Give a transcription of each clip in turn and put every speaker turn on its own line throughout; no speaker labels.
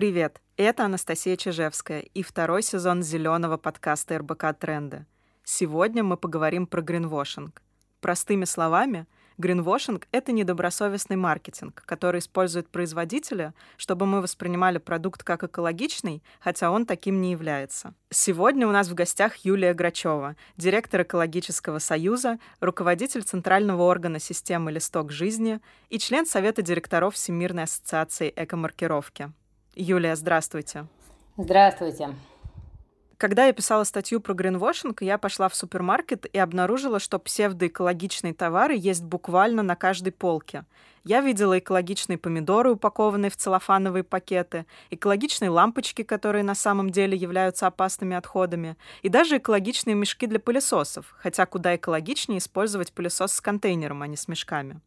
Привет, это Анастасия Чижевская и второй сезон зеленого подкаста РБК «Тренды». Сегодня мы поговорим про гринвошинг. Простыми словами — Гринвошинг — это недобросовестный маркетинг, который использует производителя, чтобы мы воспринимали продукт как экологичный, хотя он таким не является. Сегодня у нас в гостях Юлия Грачева, директор Экологического союза, руководитель Центрального органа системы «Листок жизни» и член Совета директоров Всемирной ассоциации экомаркировки. Юлия, здравствуйте.
Здравствуйте.
Когда я писала статью про гринвошинг, я пошла в супермаркет и обнаружила, что псевдоэкологичные товары есть буквально на каждой полке. Я видела экологичные помидоры, упакованные в целлофановые пакеты, экологичные лампочки, которые на самом деле являются опасными отходами, и даже экологичные мешки для пылесосов, хотя куда экологичнее использовать пылесос с контейнером, а не с мешками.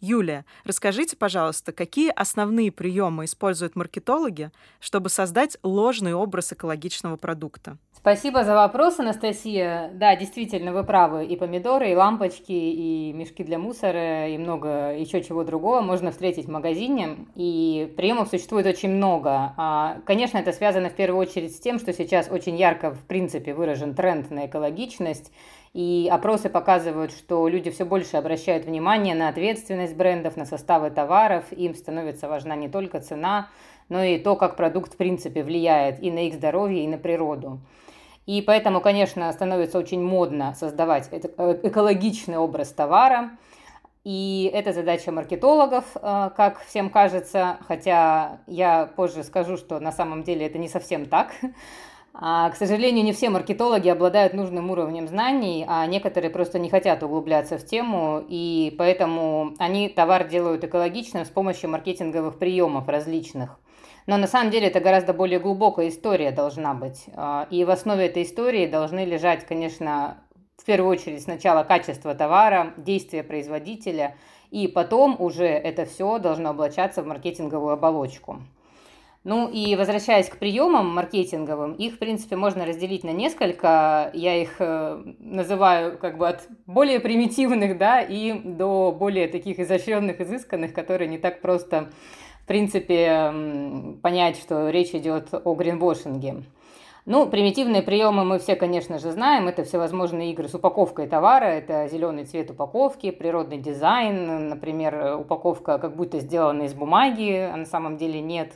Юлия, расскажите, пожалуйста, какие основные приемы используют маркетологи, чтобы создать ложный образ экологичного продукта?
Спасибо за вопрос, Анастасия. Да, действительно, вы правы. И помидоры, и лампочки, и мешки для мусора, и много еще чего другого можно встретить в магазине. И приемов существует очень много. А, конечно, это связано в первую очередь с тем, что сейчас очень ярко, в принципе, выражен тренд на экологичность. И опросы показывают, что люди все больше обращают внимание на ответственность брендов, на составы товаров. Им становится важна не только цена, но и то, как продукт в принципе влияет и на их здоровье, и на природу. И поэтому, конечно, становится очень модно создавать э, экологичный образ товара. И это задача маркетологов, э, как всем кажется, хотя я позже скажу, что на самом деле это не совсем так. А, к сожалению, не все маркетологи обладают нужным уровнем знаний, а некоторые просто не хотят углубляться в тему, и поэтому они товар делают экологичным с помощью маркетинговых приемов различных. Но на самом деле это гораздо более глубокая история должна быть. А, и в основе этой истории должны лежать, конечно, в первую очередь сначала качество товара, действия производителя, и потом уже это все должно облачаться в маркетинговую оболочку. Ну и возвращаясь к приемам маркетинговым, их, в принципе, можно разделить на несколько. Я их э, называю как бы от более примитивных, да, и до более таких изощренных, изысканных, которые не так просто, в принципе, понять, что речь идет о гринвошинге. Ну, примитивные приемы мы все, конечно же, знаем. Это всевозможные игры с упаковкой товара. Это зеленый цвет упаковки, природный дизайн. Например, упаковка как будто сделана из бумаги, а на самом деле нет.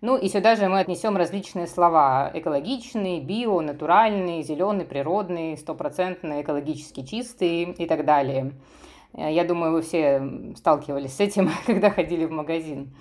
Ну и сюда же мы отнесем различные слова. Экологичный, био, натуральный, зеленый, природный, стопроцентно экологически чистый и так далее. Э, я думаю, вы все сталкивались с этим, когда ходили в магазин.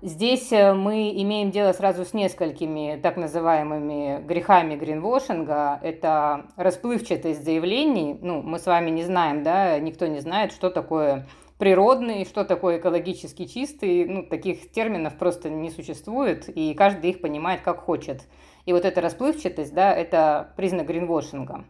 Здесь э, мы имеем дело сразу с несколькими так называемыми грехами гринвошинга. Это расплывчатость заявлений. Ну, мы с вами не знаем, да, никто не знает, что такое природный, что такое экологически чистый. Ну, таких терминов просто не существует, и каждый их понимает как хочет. И вот эта расплывчатость, да, это признак гринвошинга.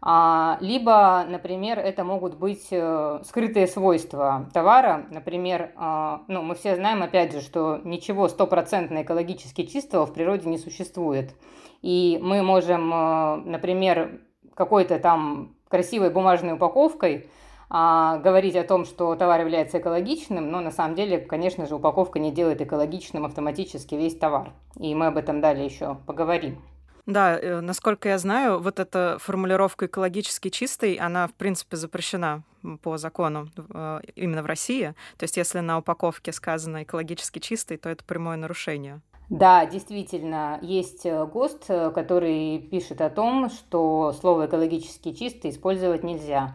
А, либо, например, это могут быть э, скрытые свойства товара. Например, э, ну, мы все знаем, опять же, что ничего стопроцентно экологически чистого в природе не существует. И мы можем, э, например, какой-то там красивой бумажной упаковкой а, говорить о том, что товар является экологичным, но на самом деле, конечно же, упаковка не делает экологичным автоматически весь товар. И мы об этом далее еще поговорим.
Да, э, насколько я знаю, вот эта формулировка экологически чистый, она, в принципе, запрещена по закону э, именно в России. То есть, если на упаковке сказано экологически чистый, то это прямое нарушение.
Да, действительно, есть э, ГОСТ, который пишет о том, что слово экологически чистый использовать нельзя.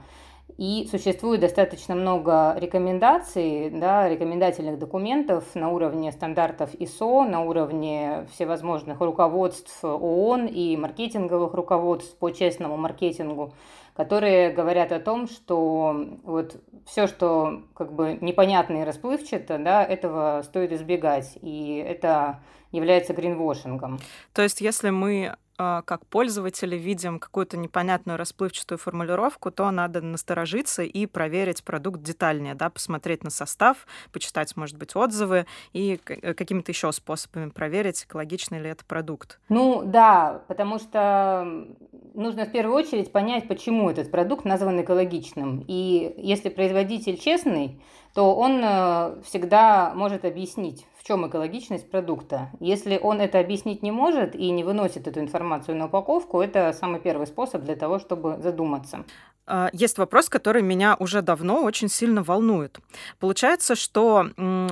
И существует достаточно много рекомендаций, да, рекомендательных документов на уровне стандартов ISO, на уровне всевозможных руководств ООН и маркетинговых руководств по честному маркетингу, которые говорят о том, что вот все, что как бы непонятно и расплывчато, да, этого стоит избегать, и это является гринвошингом.
То есть, если мы как пользователи видим какую-то непонятную расплывчатую формулировку, то надо насторожиться и проверить продукт детальнее, да, посмотреть на состав, почитать, может быть, отзывы и э, какими-то еще способами проверить, экологичный ли это продукт.
Ну да, потому что нужно в первую очередь понять, почему этот продукт назван экологичным. И если производитель честный, то он э, всегда может объяснить, чем экологичность продукта. Если он это объяснить не может и не выносит эту информацию на упаковку, это самый первый способ для того, чтобы задуматься.
А, есть вопрос, который меня уже давно очень сильно волнует. Получается, что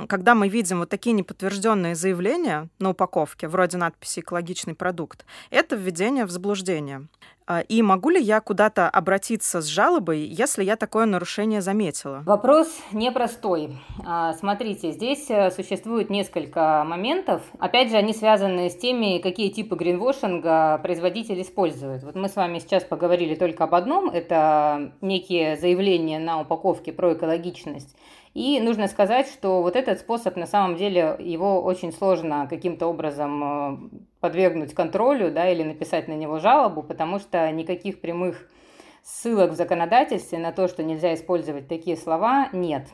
когда мы видим вот такие неподтвержденные заявления на упаковке, вроде надписи «экологичный продукт», это введение в заблуждение. А, и могу ли я куда-то обратиться с жалобой, если я такое нарушение заметила?
Вопрос непростой. А, смотрите, здесь э, существует несколько моментов. Опять же, они связаны с теми, какие типы гринвошинга производитель использует. Вот мы с вами сейчас поговорили только об одном. Это некие заявления на упаковке про экологичность. И нужно сказать, что вот этот способ, на самом деле, его очень сложно каким-то образом э, подвергнуть контролю да, или написать на него жалобу, потому что никаких прямых ссылок в законодательстве на то, что нельзя использовать такие слова, нет.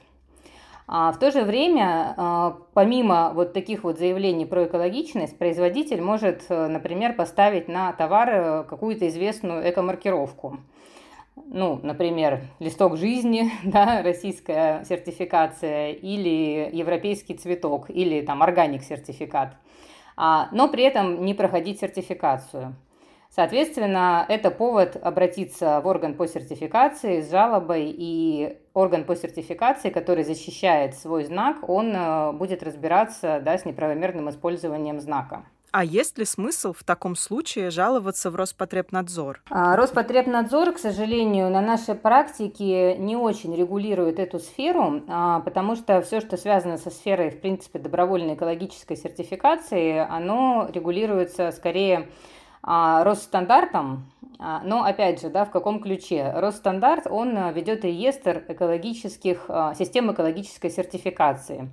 А в то же время, э, помимо вот таких вот заявлений про экологичность, производитель может, э, например, поставить на товар какую-то известную экомаркировку ну, например, листок жизни, да, российская сертификация, или европейский цветок, или там органик сертификат, а, но при этом не проходить сертификацию. Соответственно, это повод обратиться в орган по сертификации с жалобой, и орган по сертификации, который защищает свой знак, он э, будет разбираться да, с неправомерным использованием знака.
А есть ли смысл в таком случае жаловаться в Роспотребнадзор?
А, Роспотребнадзор, к сожалению, на нашей практике не очень регулирует эту сферу, а, потому что все, что связано со сферой, в принципе, добровольной экологической сертификации, оно регулируется скорее а, Росстандартом, но опять же, да, в каком ключе? Росстандарт, он ведет реестр экологических, систем экологической сертификации.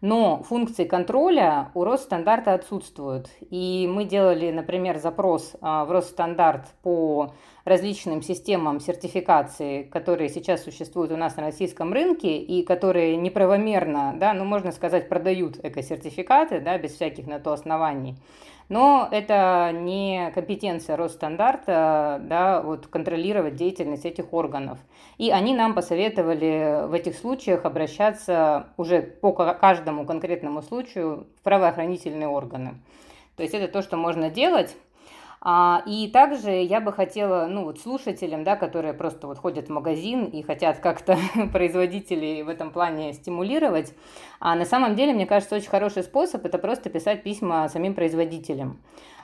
Но функции контроля у Росстандарта отсутствуют. И мы делали, например, запрос а, в Росстандарт по различным системам сертификации, которые сейчас существуют у нас на российском рынке и которые неправомерно, да, ну, можно сказать, продают экосертификаты, да, без всяких на то оснований. Но это не компетенция Росстандарта да, вот, контролировать деятельность этих органов. И они нам посоветовали в этих случаях обращаться уже по каждому конкретному случаю в правоохранительные органы. То есть это то, что можно делать. А, и также я бы хотела, ну вот слушателям, да, которые просто вот ходят в магазин и хотят как-то производителей в этом плане стимулировать, а на самом деле, мне кажется, очень хороший способ это просто писать письма самим производителям.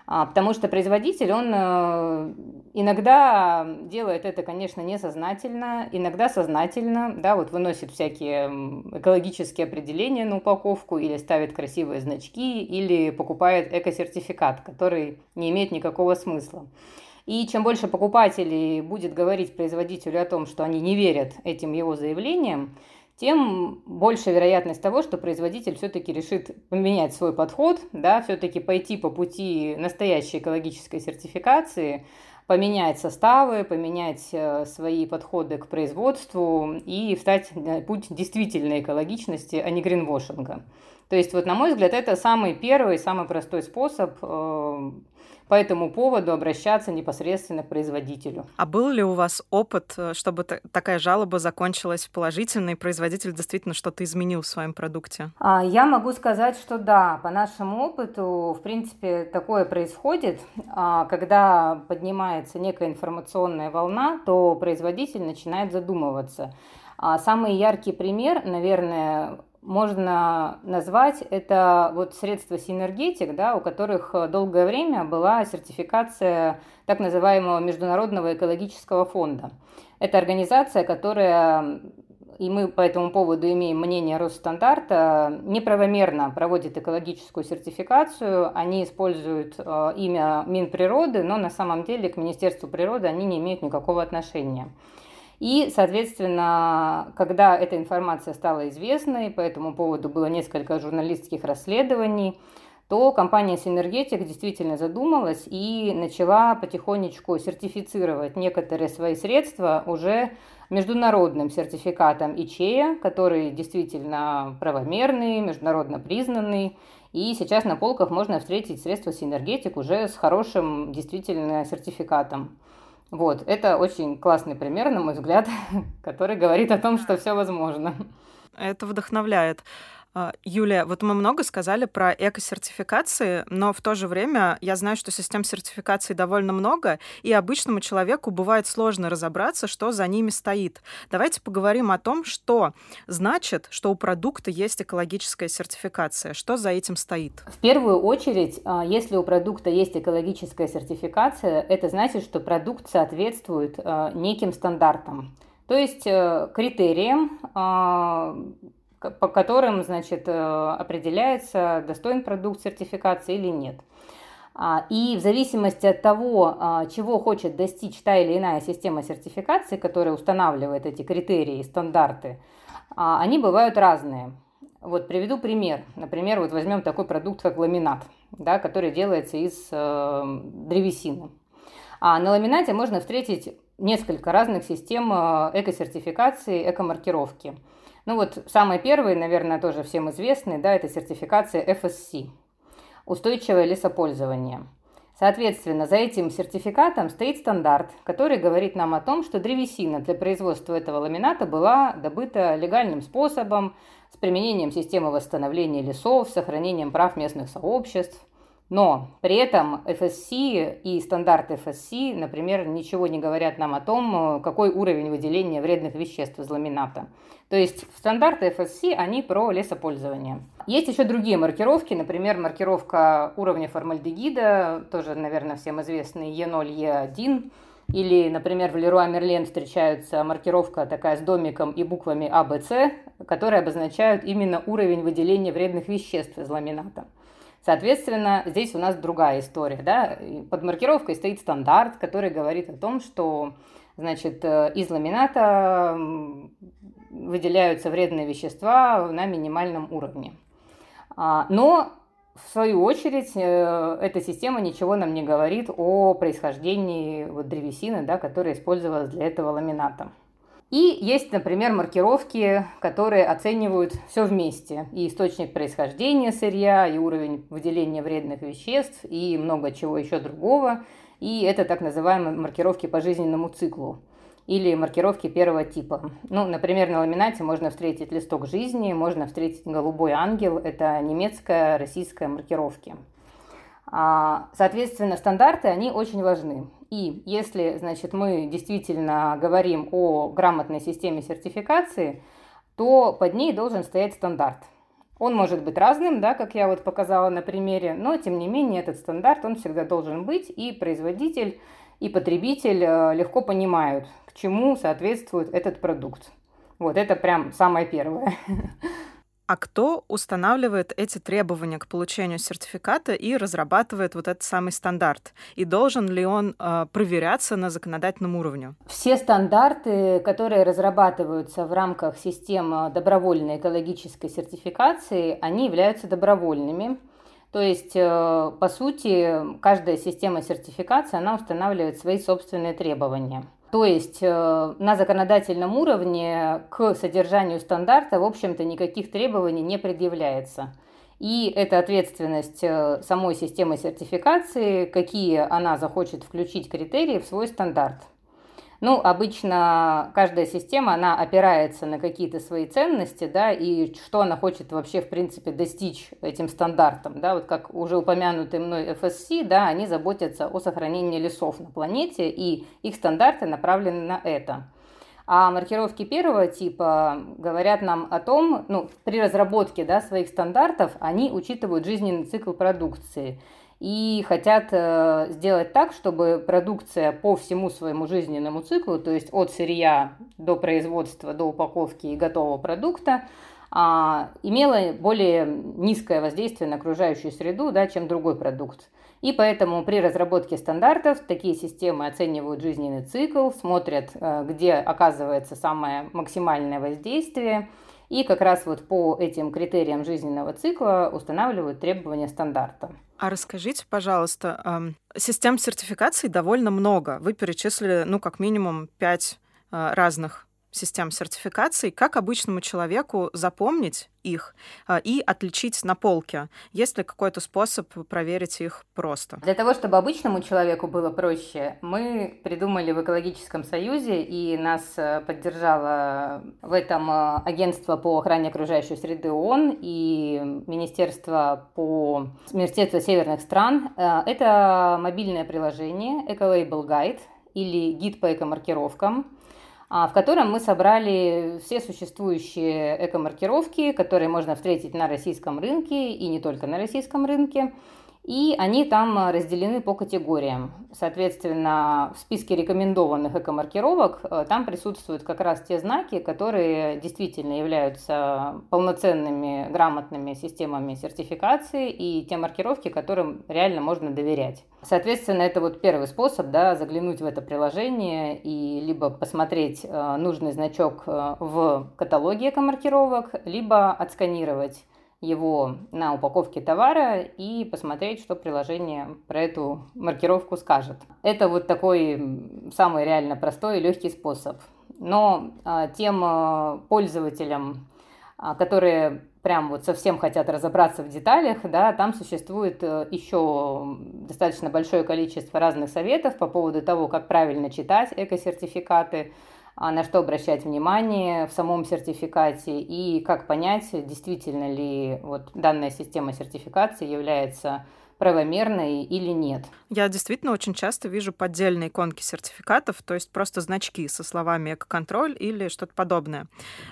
А, потому что производитель, он э, иногда делает это, конечно, несознательно, иногда сознательно, да, вот выносит всякие экологические определения на упаковку или ставит красивые значки, или покупает эко-сертификат, который не имеет никакого смысла. И чем больше покупателей будет говорить производителю о том, что они не верят этим его заявлениям, тем больше вероятность того, что производитель все-таки решит поменять свой подход, да, все-таки пойти по пути настоящей экологической сертификации, поменять составы, поменять э, свои подходы к производству и встать на путь действительной экологичности, а не гринвошинга. То есть, вот, на мой взгляд, это самый первый, самый простой способ э, по этому поводу обращаться непосредственно к производителю.
А был ли у вас опыт, э, чтобы такая жалоба закончилась положительно, и производитель действительно что-то изменил в своем продукте?
А, я могу сказать, что да, по нашему опыту, в принципе, такое происходит. А, когда поднимается некая информационная волна, то производитель начинает задумываться. А самый яркий пример, наверное, можно назвать, это вот средства синергетик, да, у которых э, долгое время была сертификация так называемого Международного экологического фонда. Это организация, которая, и мы по этому поводу имеем мнение Росстандарта, неправомерно проводит экологическую сертификацию. Они используют э, имя Минприроды, но на самом деле к Министерству природы они не имеют никакого отношения. И, соответственно, когда эта информация стала известной, по этому поводу было несколько журналистских расследований, то компания Синергетик действительно задумалась и начала потихонечку сертифицировать некоторые свои средства уже международным сертификатом ИЧЕя, который действительно правомерный, международно признанный. И сейчас на полках можно встретить средства Синергетик уже с хорошим действительно сертификатом. Вот, это очень классный пример, на мой взгляд, который говорит о том, что все возможно.
Это вдохновляет. А, Юлия, вот мы много сказали про эко-сертификации, но в то же время я знаю, что систем сертификации довольно много, и обычному человеку бывает сложно разобраться, что за ними стоит. Давайте поговорим о том, что значит, что у продукта есть экологическая сертификация, что за этим стоит.
В первую очередь, а, если у продукта есть экологическая сертификация, это значит, что продукт соответствует а, неким стандартам. То есть э, критериям, по которым, значит, э, определяется, достоин продукт сертификации или нет. А, и в зависимости от того, а, чего хочет достичь та или иная система сертификации, которая устанавливает эти критерии и стандарты, а, они бывают разные. Вот приведу пример. Например, вот возьмем такой продукт, как ламинат, да, который делается из э, древесины. А на ламинате можно встретить несколько разных систем э, эко-сертификации, эко-маркировки. Ну вот самый первый, наверное, тоже всем известный, да, это сертификация FSC – устойчивое лесопользование. Соответственно, за этим сертификатом стоит стандарт, который говорит нам о том, что древесина для производства этого ламината была добыта легальным способом, с применением системы восстановления лесов, сохранением прав местных сообществ – но при этом FSC и стандарт FSC, например, ничего не говорят нам о том, какой уровень выделения вредных веществ из ламината. То есть стандарты FSC, они про лесопользование. Есть еще другие маркировки, например, маркировка уровня формальдегида, тоже, наверное, всем известный E0, E1, или, например, в Леруа Мерлен встречается маркировка такая с домиком и буквами А, Б, С, которые обозначают именно уровень выделения вредных веществ из ламината. Соответственно, здесь у нас другая история. Да? Под маркировкой стоит стандарт, который говорит о том, что значит, э, из ламината выделяются вредные вещества на минимальном уровне. А, но, в свою очередь, э, эта система ничего нам не говорит о происхождении вот древесины, да, которая использовалась для этого ламината. И есть, например, маркировки, которые оценивают все вместе. И источник происхождения сырья, и уровень выделения вредных веществ, и много чего еще другого. И это так называемые маркировки по жизненному циклу или маркировки первого типа. Ну, например, на ламинате можно встретить листок жизни, можно встретить голубой ангел. Это немецкая, российская маркировки. А, соответственно, стандарты, они очень важны. И если, значит, мы действительно говорим о грамотной системе сертификации, то под ней должен стоять стандарт. Он может быть разным, да, как я вот показала на примере, но тем не менее этот стандарт, он всегда должен быть, и производитель, и потребитель э, легко понимают, к чему соответствует этот продукт. Вот это прям самое первое.
А кто устанавливает эти требования к получению сертификата и разрабатывает вот этот самый стандарт? И должен ли он э, проверяться на законодательном уровне?
Все стандарты, которые разрабатываются в рамках системы добровольной экологической сертификации, они являются добровольными. То есть, э, по сути, каждая система сертификации, она устанавливает свои собственные требования. То есть э, на законодательном уровне к содержанию стандарта, в общем-то, никаких требований не предъявляется. И это ответственность э, самой системы сертификации, какие она захочет включить критерии в свой стандарт. Ну, обычно каждая система, она опирается на какие-то свои ценности, да, и что она хочет вообще, в принципе, достичь этим стандартом, да, вот как уже упомянутый мной FSC, да, они заботятся о сохранении лесов на планете, и их стандарты направлены на это. А маркировки первого типа говорят нам о том, ну, при разработке да, своих стандартов они учитывают жизненный цикл продукции и хотят э, сделать так, чтобы продукция по всему своему жизненному циклу, то есть от сырья до производства, до упаковки и готового продукта, а, имела более низкое воздействие на окружающую среду, да, чем другой продукт. И поэтому при разработке стандартов такие системы оценивают жизненный цикл, смотрят, э, где оказывается самое максимальное воздействие – и как раз вот по этим критериям жизненного цикла устанавливают требования стандарта.
А расскажите, пожалуйста, систем сертификаций довольно много. Вы перечислили, ну, как минимум, пять а, разных систем сертификации. Как обычному человеку запомнить их а, и отличить на полке? Есть ли какой-то способ проверить их просто?
Для того, чтобы обычному человеку было проще, мы придумали в Экологическом Союзе, и нас э, поддержало в этом э, агентство по охране окружающей среды ООН и Министерство по Министерство северных стран. Э, это мобильное приложение Ecolabel Guide или гид по экомаркировкам в котором мы собрали все существующие экомаркировки, которые можно встретить на российском рынке и не только на российском рынке. И они там э, разделены по категориям. Соответственно, в списке рекомендованных экомаркировок э, там присутствуют как раз те знаки, которые действительно являются полноценными, грамотными системами сертификации и те маркировки, которым реально можно доверять. Соответственно, это вот первый способ, да, заглянуть в это приложение и либо посмотреть э, нужный значок в каталоге экомаркировок, либо отсканировать его на упаковке товара и посмотреть, что приложение про эту маркировку скажет. Это вот такой самый реально простой и легкий способ. Но а, тем а, пользователям, а, которые прям вот совсем хотят разобраться в деталях, да, там существует э, еще достаточно большое количество разных советов по поводу того, как правильно читать эко-сертификаты, на что обращать внимание в самом сертификате и как понять, действительно ли вот данная система сертификации является правомерной или нет.
Я действительно очень часто вижу поддельные иконки сертификатов, то есть просто значки со словами «экоконтроль» или что-то подобное.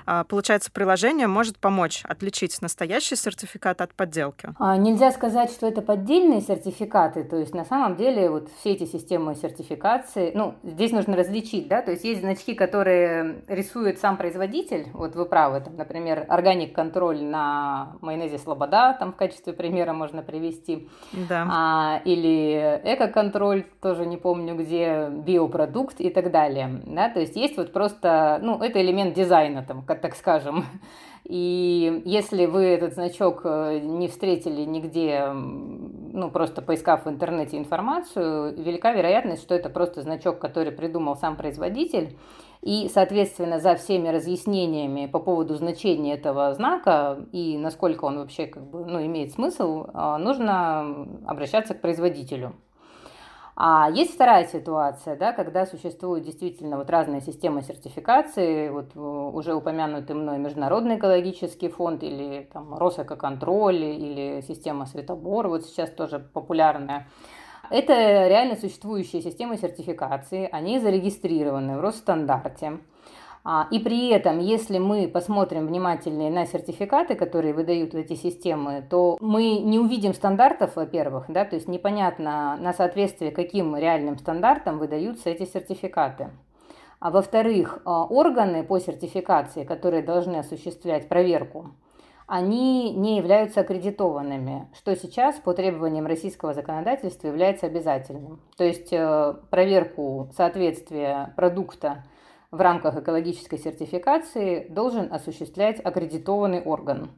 А, получается, приложение может помочь отличить настоящий сертификат от подделки.
А, нельзя сказать, что это поддельные сертификаты, то есть на самом деле вот все эти системы сертификации, ну, здесь нужно различить, да, то есть есть значки, которые рисует сам производитель, вот вы правы, там, например, органик контроль на майонезе Слобода, там в качестве примера можно привести,
да.
а, или эко-контроль, тоже не помню где, биопродукт и так далее. Да? То есть есть вот просто, ну, это элемент дизайна, там, как так скажем. И если вы этот значок э, не встретили нигде, ну, просто поискав в интернете информацию, велика вероятность, что это просто значок, который придумал сам производитель, и, соответственно, за всеми разъяснениями по поводу значения этого знака и насколько он вообще как бы, ну, имеет смысл, а, нужно обращаться к производителю. А есть вторая ситуация, да, когда существуют действительно вот разные системы сертификации, вот э, уже упомянутый мной Международный экологический фонд или там Росэкоконтроль или система Светобор, вот сейчас тоже популярная. Это реально существующие системы сертификации, они зарегистрированы в Росстандарте. А, и при этом, если мы посмотрим внимательнее на сертификаты, которые выдают эти системы, то мы не увидим стандартов, во-первых, да, то есть непонятно на соответствие каким реальным стандартам выдаются эти сертификаты. А во-вторых, а, органы по сертификации, которые должны осуществлять проверку, они не являются аккредитованными, что сейчас по требованиям российского законодательства является обязательным. То есть э, проверку соответствия продукта в рамках экологической сертификации должен осуществлять аккредитованный орган,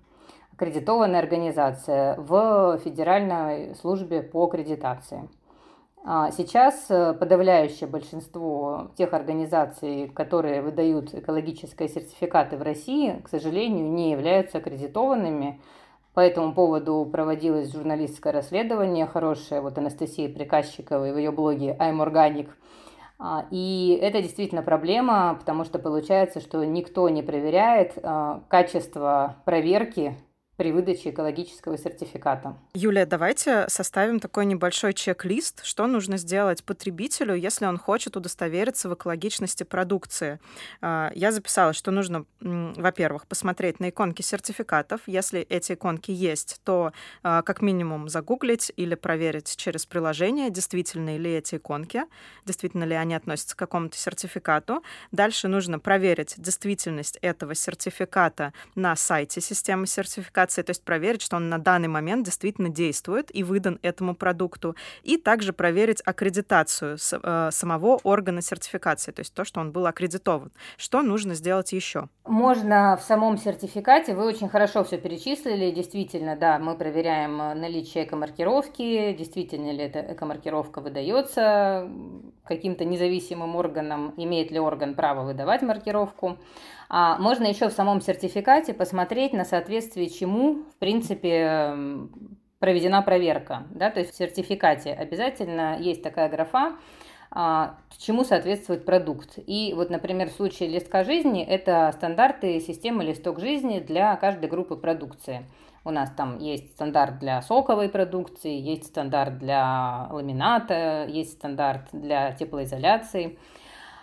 аккредитованная организация в Федеральной службе по аккредитации. А сейчас э, подавляющее большинство тех организаций, которые выдают экологические сертификаты в России, к сожалению, не являются аккредитованными. По этому поводу проводилось журналистское расследование хорошее, вот Анастасия Приказчикова в ее блоге I'm Organic. А, и это действительно проблема, потому что получается, что никто не проверяет а, качество проверки при выдаче экологического сертификата.
Юлия, давайте составим такой небольшой чек-лист, что нужно сделать потребителю, если он хочет удостовериться в экологичности продукции. А, я записала, что нужно, во-первых, посмотреть на иконки сертификатов. Если эти иконки есть, то а, как минимум загуглить или проверить через приложение, действительно ли эти иконки, действительно ли они относятся к какому-то сертификату. Дальше нужно проверить действительность этого сертификата на сайте системы сертификата сертификации, то есть проверить, что он на данный момент действительно действует и выдан этому продукту, и также проверить аккредитацию э, самого органа сертификации, то есть то, что он был аккредитован. Что нужно сделать еще?
Можно в самом сертификате, вы очень хорошо все перечислили, действительно, да, мы проверяем наличие экомаркировки, действительно ли эта экомаркировка выдается каким-то независимым органам, имеет ли орган право выдавать маркировку. А можно еще в самом сертификате посмотреть на соответствие чему, в принципе, проведена проверка. Да? То есть в сертификате обязательно есть такая графа, а, чему соответствует продукт. И вот, например, в случае листка жизни это стандарты системы листок жизни для каждой группы продукции. У нас там есть стандарт для соковой продукции, есть стандарт для ламината, есть стандарт для теплоизоляции.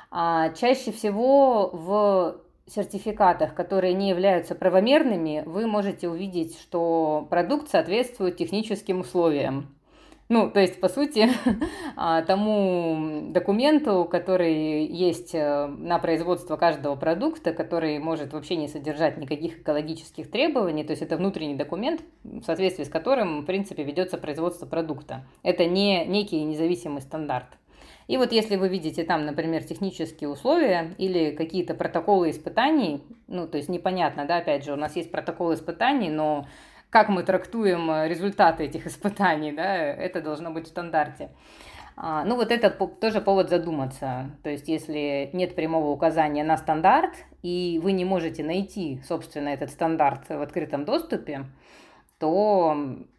А чаще всего в сертификатах, которые не являются правомерными, вы можете увидеть, что продукт соответствует техническим условиям. Ну, то есть, по сути, а, тому документу, который есть э, на производство каждого продукта, который может вообще не содержать никаких экологических требований, то есть это внутренний документ, в соответствии с которым, в принципе, ведется производство продукта. Это не некий независимый стандарт. И вот если вы видите там, например, технические условия или какие-то протоколы испытаний, ну, то есть непонятно, да, опять же, у нас есть протокол испытаний, но как мы трактуем результаты этих испытаний, да, это должно быть в стандарте. А, ну, вот это тоже повод задуматься. То есть, если нет прямого указания на стандарт, и вы не можете найти, собственно, этот стандарт в открытом доступе, то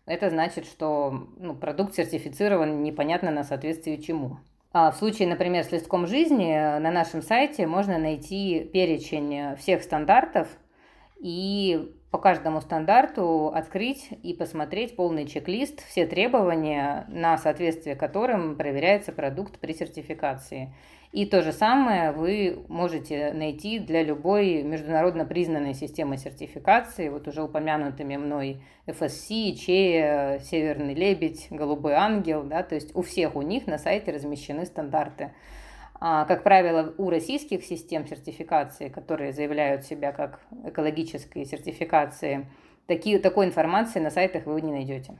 это значит, что ну, продукт сертифицирован непонятно на соответствие чему. А в случае, например, с листком жизни э, на нашем сайте можно найти перечень всех стандартов и по каждому стандарту открыть и посмотреть полный чек-лист, все требования, на соответствие которым проверяется продукт при сертификации. И то же самое вы можете найти для любой международно признанной системы сертификации, вот уже упомянутыми мной FSC, ЧЕ, Северный Лебедь, Голубой Ангел, да, то есть у всех у них на сайте размещены стандарты. А, как правило, у российских систем сертификации, которые заявляют себя как экологические сертификации, такие, такой информации на сайтах вы не найдете.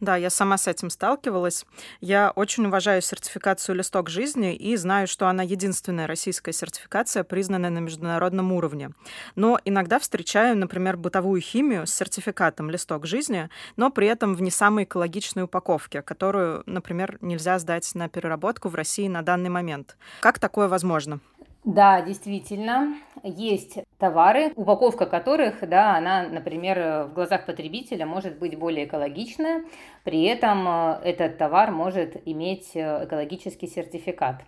Да, я сама с этим сталкивалась. Я очень уважаю сертификацию «Листок жизни» и знаю, что она единственная российская сертификация, признанная на международном уровне. Но иногда встречаю, например, бытовую химию с сертификатом «Листок жизни», но при этом в не самой экологичной упаковке, которую, например, нельзя сдать на переработку в России на данный момент. Как такое возможно?
Да, действительно, есть товары, упаковка которых, да, она, например, в глазах потребителя может быть более экологичная, при этом э, этот товар может иметь э, экологический сертификат.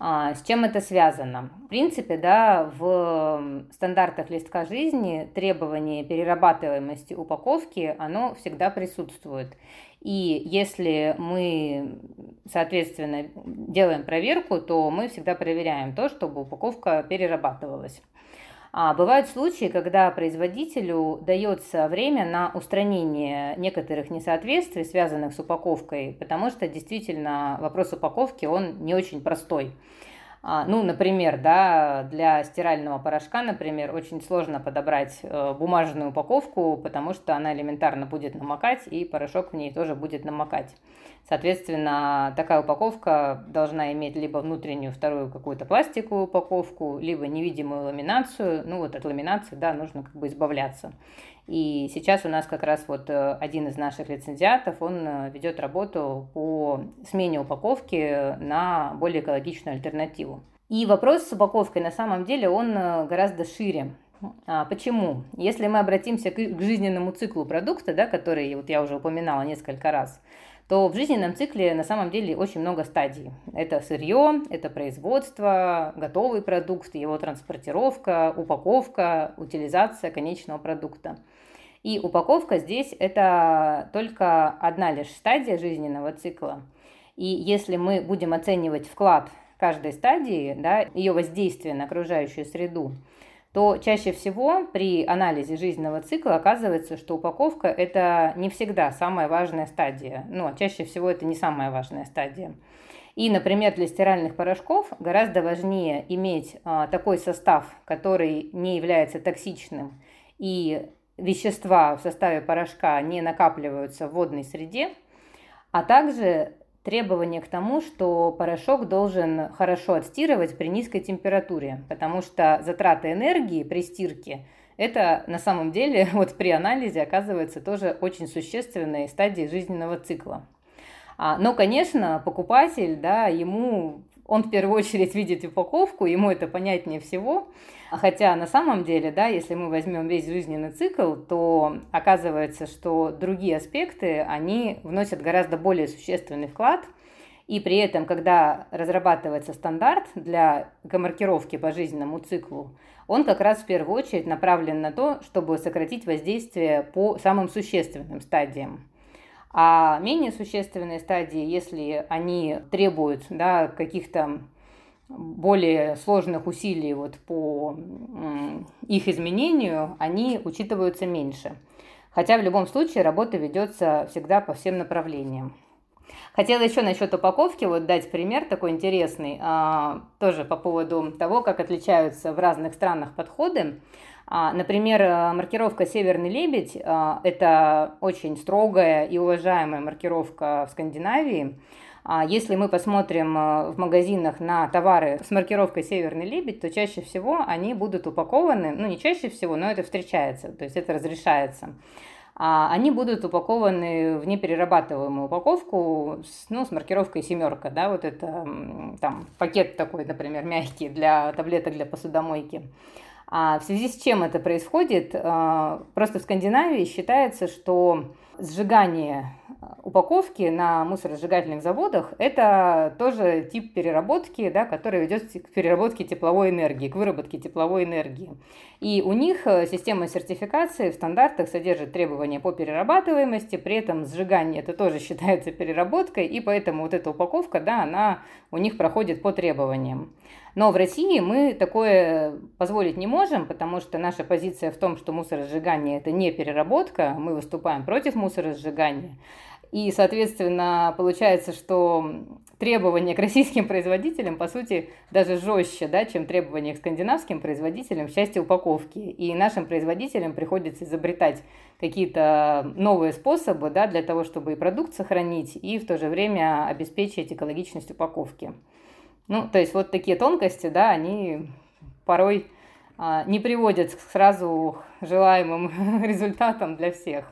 А, с чем это связано? В принципе, да, в стандартах листка жизни требование перерабатываемости упаковки, оно всегда присутствует. И если мы, соответственно, делаем проверку, то мы всегда проверяем то, чтобы упаковка перерабатывалась. А бывают случаи, когда производителю дается время на устранение некоторых несоответствий, связанных с упаковкой, потому что действительно вопрос упаковки, он не очень простой. А, ну, например, да, для стирального порошка, например, очень сложно подобрать э, бумажную упаковку, потому что она элементарно будет намокать, и порошок в ней тоже будет намокать. Соответственно, такая упаковка должна иметь либо внутреннюю вторую какую-то пластиковую упаковку, либо невидимую ламинацию. Ну, вот от ламинации, да, нужно как бы избавляться. И сейчас у нас как раз вот э, один из наших лицензиатов, он э, ведет работу по смене упаковки на более экологичную альтернативу. И вопрос с упаковкой на самом деле он э, гораздо шире. А, почему? Если мы обратимся к, жизненному циклу продукта, да, который вот я уже упоминала несколько раз, то в жизненном цикле на самом деле очень много стадий. Это сырье, это производство, готовый продукт, его транспортировка, упаковка, утилизация конечного продукта. И упаковка здесь это только одна лишь стадия жизненного цикла. И если мы будем оценивать вклад каждой стадии, да, ее воздействие на окружающую среду, то чаще всего при анализе жизненного цикла оказывается, что упаковка это не всегда самая важная стадия. Ну, а чаще всего это не самая важная стадия. И, например, для стиральных порошков гораздо важнее иметь а, такой состав, который не является токсичным и вещества в составе порошка не накапливаются в водной среде, а также требование к тому, что порошок должен хорошо отстирывать при низкой температуре, потому что затраты энергии при стирке это на самом деле вот при анализе оказывается тоже очень существенной стадии жизненного цикла. А, но, конечно, покупатель, да, ему он в первую очередь видит упаковку, ему это понятнее всего. Хотя на самом деле, да, если мы возьмем весь жизненный цикл, то оказывается, что другие аспекты, они вносят гораздо более существенный вклад. И при этом, когда разрабатывается стандарт для маркировки по жизненному циклу, он как раз в первую очередь направлен на то, чтобы сократить воздействие по самым существенным стадиям. А менее существенные стадии, если они требуют да, каких-то более сложных усилий вот по их изменению, они учитываются меньше. Хотя в любом случае работа ведется всегда по всем направлениям. Хотела еще насчет упаковки вот дать пример такой интересный, а, тоже по поводу того, как отличаются в разных странах подходы. А, например, э, маркировка «Северный лебедь» а, – это очень строгая и уважаемая маркировка в Скандинавии. А, если мы посмотрим э, в магазинах на товары с маркировкой «Северный лебедь», то чаще всего они будут упакованы, ну не чаще всего, но это встречается, то есть это разрешается. Они будут упакованы в неперерабатываемую упаковку с, ну, с маркировкой семерка, да, вот это там пакет такой, например, мягкий для таблеток для посудомойки. А в связи с чем это происходит? А, просто в Скандинавии считается, что сжигание упаковки на мусоросжигательных заводах – это тоже тип переработки, да, который ведет к переработке тепловой энергии, к выработке тепловой энергии. И у них э, система сертификации в стандартах содержит требования по перерабатываемости, при этом сжигание это тоже считается переработкой, и поэтому вот эта упаковка, да, она у них проходит по требованиям. Но в России мы такое позволить не можем, потому что наша позиция в том, что мусоросжигание – это не переработка, мы выступаем против мусоросжигания. И, соответственно, получается, что требования к российским производителям, по сути, даже жестче, да, чем требования к скандинавским производителям в части упаковки. И нашим производителям приходится изобретать какие-то новые способы да, для того, чтобы и продукт сохранить, и в то же время обеспечить экологичность упаковки. Ну, то есть вот такие тонкости, да, они порой а, не приводят к сразу желаемым результатам для всех.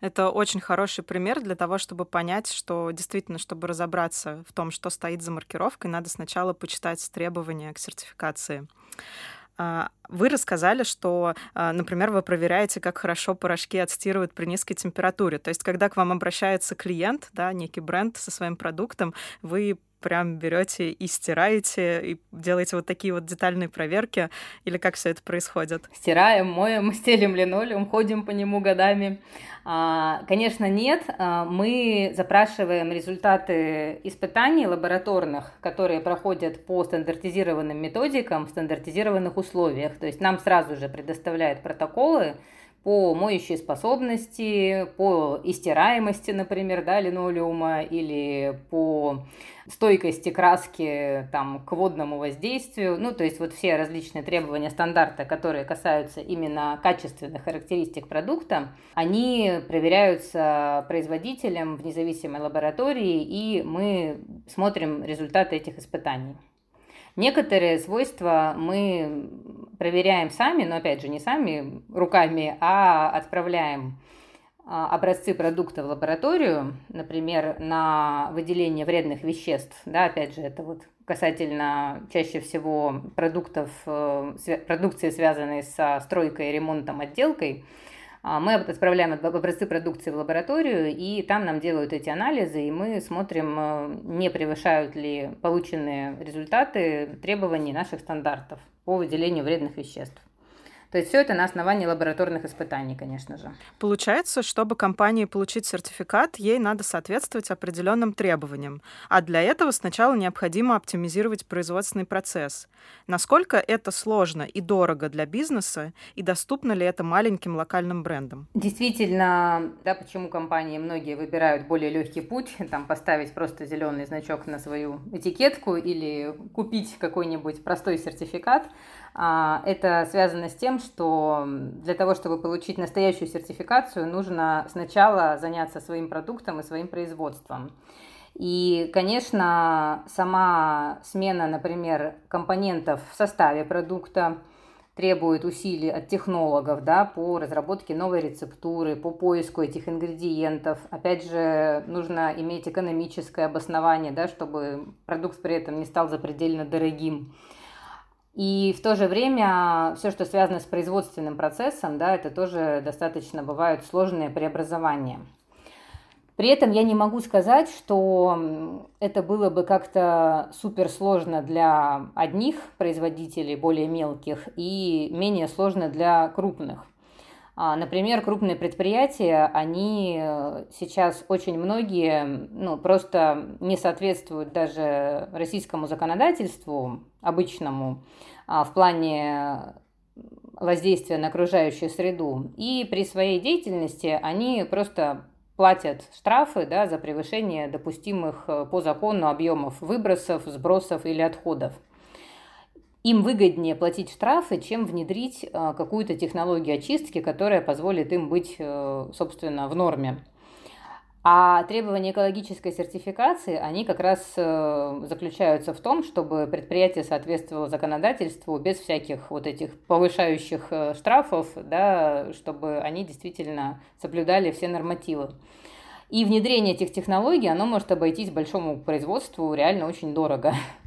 Это очень хороший пример для того, чтобы понять, что действительно, чтобы разобраться в том, что стоит за маркировкой, надо сначала почитать требования к сертификации. А, вы рассказали, что, а, например, вы проверяете, как хорошо порошки отстирывают при низкой температуре. То есть, когда к вам обращается клиент, да, некий бренд со своим продуктом, вы прям берете и стираете, и делаете вот такие вот детальные проверки, или как все это происходит?
Стираем, моем, стелим линолеум, ходим по нему годами. А, конечно, нет. А, мы запрашиваем результаты испытаний лабораторных, которые проходят по стандартизированным методикам в стандартизированных условиях. То есть нам сразу же предоставляют протоколы, по моющей способности, по истираемости, например, да, линолеума или по стойкости краски там, к водному воздействию. Ну, то есть вот все различные требования стандарта, которые касаются именно качественных характеристик продукта, они проверяются производителем в независимой лаборатории, и мы смотрим результаты этих испытаний. Некоторые свойства мы проверяем сами, но опять же не сами руками, а отправляем а, образцы продукта в лабораторию, например, на выделение вредных веществ, да, опять же, это вот касательно чаще всего продуктов, э, продукции, связанной со стройкой, ремонтом, отделкой, мы отправляем образцы продукции в лабораторию, и там нам делают эти анализы, и мы смотрим, э, не превышают ли полученные результаты требований наших стандартов по выделению вредных веществ. То есть все это на основании лабораторных испытаний, конечно же.
Получается, чтобы компании получить сертификат, ей надо соответствовать определенным требованиям. А для этого сначала необходимо оптимизировать производственный процесс. Насколько это сложно и дорого для бизнеса, и доступно ли это маленьким локальным брендам?
Действительно, да, почему компании многие выбирают более легкий путь, там поставить просто зеленый значок на свою этикетку или купить какой-нибудь простой сертификат – это связано с тем, что для того, чтобы получить настоящую сертификацию, нужно сначала заняться своим продуктом и своим производством. И, конечно, сама смена, например, компонентов в составе продукта требует усилий от технологов да, по разработке новой рецептуры, по поиску этих ингредиентов. Опять же, нужно иметь экономическое обоснование, да, чтобы продукт при этом не стал запредельно дорогим. И в то же время все, что связано с производственным процессом, да, это тоже достаточно бывают сложные преобразования. При этом я не могу сказать, что это было бы как-то супер сложно для одних производителей, более мелких, и менее сложно для крупных. А, например, крупные предприятия, они э, сейчас очень многие ну, просто не соответствуют даже российскому законодательству обычному а, в плане воздействия на окружающую среду. И при своей деятельности они просто платят штрафы да, за превышение допустимых э, по закону объемов выбросов, сбросов или отходов. Им выгоднее платить штрафы, чем внедрить э, какую-то технологию очистки, которая позволит им быть, э, собственно, в норме. А требования экологической сертификации, они как раз заключаются в том, чтобы предприятие соответствовало законодательству без всяких вот этих повышающих штрафов, да, чтобы они действительно соблюдали все нормативы. И внедрение этих технологий, оно может обойтись большому производству реально очень дорого.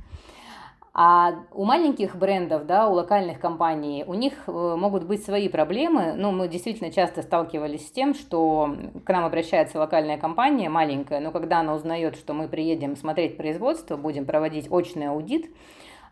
А у маленьких брендов, да, у локальных компаний, у них э, могут быть свои проблемы. Ну, мы действительно часто сталкивались с тем, что к нам обращается локальная компания, маленькая, но когда она узнает, что мы приедем смотреть производство, будем проводить очный аудит,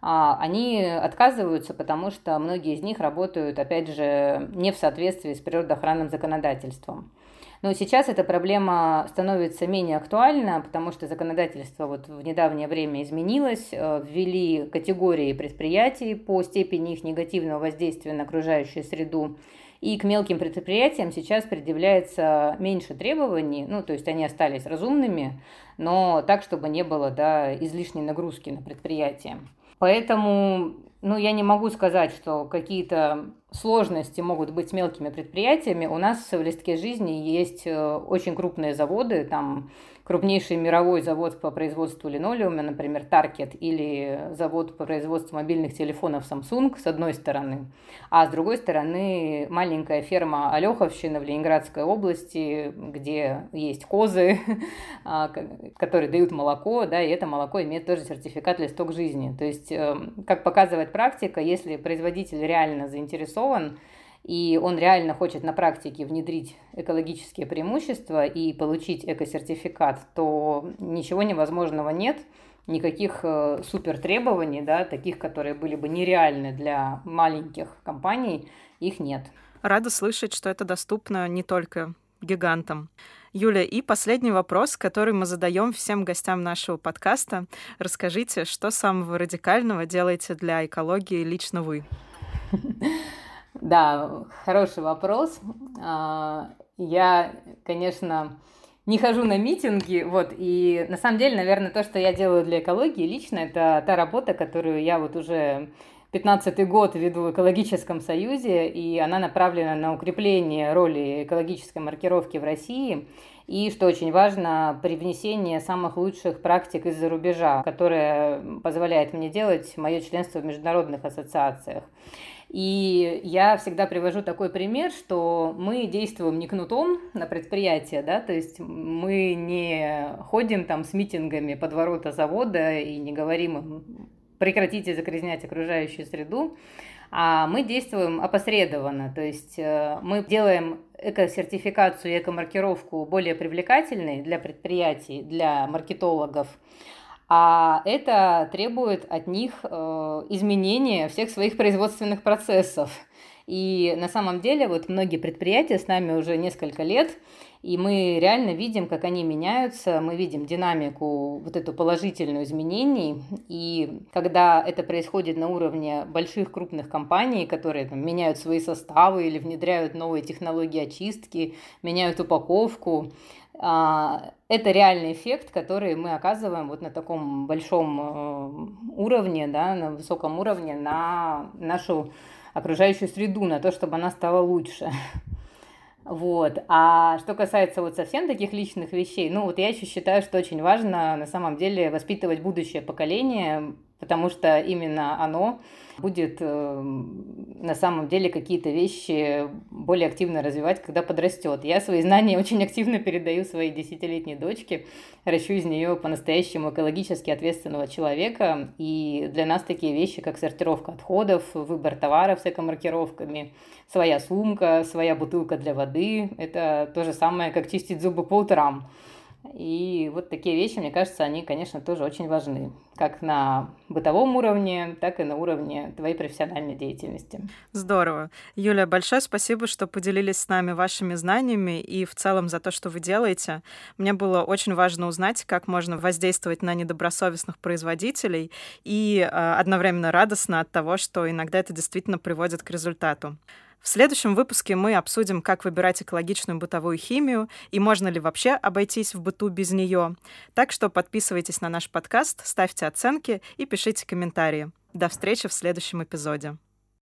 а, они отказываются, потому что многие из них работают, опять же, не в соответствии с природоохранным законодательством. Но сейчас эта проблема становится менее актуальна, потому что законодательство вот в недавнее время изменилось, э, ввели категории предприятий по степени их негативного воздействия на окружающую среду. И к мелким предприятиям сейчас предъявляется меньше требований, ну, то есть они остались разумными, но так, чтобы не было да, излишней нагрузки на предприятие. Поэтому ну, я не могу сказать, что какие-то сложности могут быть с мелкими предприятиями. У нас в листке жизни есть э, очень крупные заводы, там крупнейший мировой завод по производству линолеума, например, Target, или завод по производству мобильных телефонов Samsung, с одной стороны, а с другой стороны маленькая ферма Алеховщина в Ленинградской области, где есть козы, а, которые дают молоко, да, и это молоко имеет тоже сертификат листок жизни. То есть, эм, как показывает практика, если производитель реально заинтересован, и он реально хочет на практике внедрить экологические преимущества и получить экосертификат, то ничего невозможного нет, никаких э, супер требований, да, таких, которые были бы нереальны для маленьких компаний, их нет.
Рада слышать, что это доступно не только гигантам. Юля, и последний вопрос, который мы задаем всем гостям нашего подкаста. Расскажите, что самого радикального делаете для экологии лично вы?
Да, хороший вопрос. А, я, конечно, не хожу на митинги, вот, и на самом деле, наверное, то, что я делаю для экологии лично, это та работа, которую я вот уже 15 год веду в экологическом союзе, и она направлена на укрепление роли экологической маркировки в России, и, что очень важно, привнесение самых лучших практик из-за рубежа, которое позволяет мне делать мое членство в международных ассоциациях. И я всегда привожу такой пример, что мы действуем не кнутом на предприятие, да, то есть мы не ходим там с митингами под ворота завода и не говорим им прекратите загрязнять окружающую среду, а мы действуем опосредованно, то есть э, мы делаем эко-сертификацию и эко-маркировку более привлекательной для предприятий, для маркетологов, а это требует от них э, изменения всех своих производственных процессов. И на самом деле вот многие предприятия с нами уже несколько лет, и мы реально видим, как они меняются, мы видим динамику, вот эту положительную изменений. И когда это происходит на уровне больших крупных компаний, которые там, меняют свои составы или внедряют новые технологии очистки, меняют упаковку, это реальный эффект, который мы оказываем вот на таком большом э, уровне, да, на высоком уровне на нашу окружающую среду, на то, чтобы она стала лучше. Вот. А что касается вот совсем таких личных вещей, ну вот я еще считаю, что очень важно на самом деле воспитывать будущее поколение, потому что именно оно будет э, на самом деле какие-то вещи более активно развивать, когда подрастет. Я свои знания очень активно передаю своей десятилетней дочке, ращу из нее по-настоящему экологически ответственного человека, и для нас такие вещи, как сортировка отходов, выбор товаров с экомаркировками, своя сумка, своя бутылка для воды, это то же самое, как чистить зубы по утрам. И вот такие вещи, мне кажется, они, конечно, тоже очень важны, как на бытовом уровне, так и на уровне твоей профессиональной деятельности.
Здорово. Юлия, большое спасибо, что поделились с нами вашими знаниями и в целом за то, что вы делаете. Мне было очень важно узнать, как можно воздействовать на недобросовестных производителей и э, одновременно радостно от того, что иногда это действительно приводит к результату. В следующем выпуске мы обсудим, как выбирать экологичную бытовую химию и можно ли вообще обойтись в быту без нее. Так что подписывайтесь на наш подкаст, ставьте оценки и пишите комментарии. До встречи в следующем эпизоде.